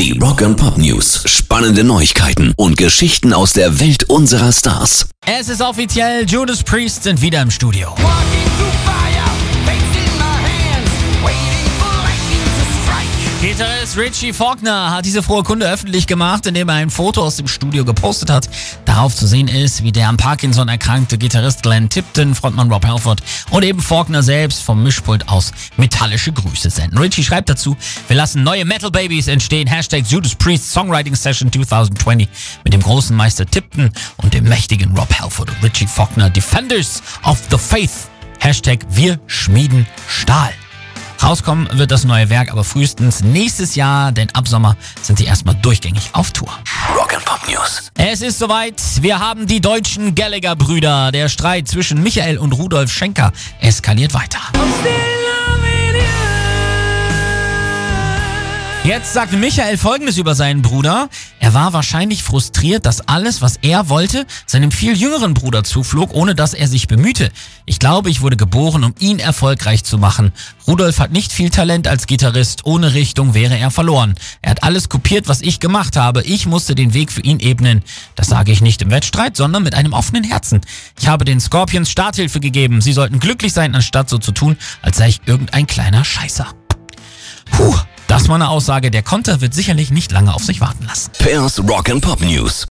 Die Rock and Pop News. Spannende Neuigkeiten und Geschichten aus der Welt unserer Stars. Es ist offiziell, Judas Priest sind wieder im Studio. Walking Gitarrist Richie Faulkner hat diese frohe Kunde öffentlich gemacht, indem er ein Foto aus dem Studio gepostet hat. Darauf zu sehen ist, wie der am Parkinson erkrankte Gitarrist Glenn Tipton, Frontmann Rob Halford und eben Faulkner selbst vom Mischpult aus metallische Grüße senden. Richie schreibt dazu, wir lassen neue Metal Babies entstehen, Hashtag Judas Priest Songwriting Session 2020 mit dem großen Meister Tipton und dem mächtigen Rob Halford und Richie Faulkner, Defenders of the Faith. Hashtag wir schmieden Stahl. Rauskommen wird das neue Werk aber frühestens nächstes Jahr, denn ab Sommer sind sie erstmal durchgängig auf Tour. Rock and Pop News. Es ist soweit, wir haben die deutschen Gallagher-Brüder. Der Streit zwischen Michael und Rudolf Schenker eskaliert weiter. Jetzt sagt Michael Folgendes über seinen Bruder. Er war wahrscheinlich frustriert, dass alles, was er wollte, seinem viel jüngeren Bruder zuflog, ohne dass er sich bemühte. Ich glaube, ich wurde geboren, um ihn erfolgreich zu machen. Rudolf hat nicht viel Talent als Gitarrist. Ohne Richtung wäre er verloren. Er hat alles kopiert, was ich gemacht habe. Ich musste den Weg für ihn ebnen. Das sage ich nicht im Wettstreit, sondern mit einem offenen Herzen. Ich habe den Scorpions Starthilfe gegeben. Sie sollten glücklich sein, anstatt so zu tun, als sei ich irgendein kleiner Scheißer. Puh, das war eine Aussage. Der Konter wird sicherlich nicht lange auf sich warten lassen. Pairs Rock and Pop News.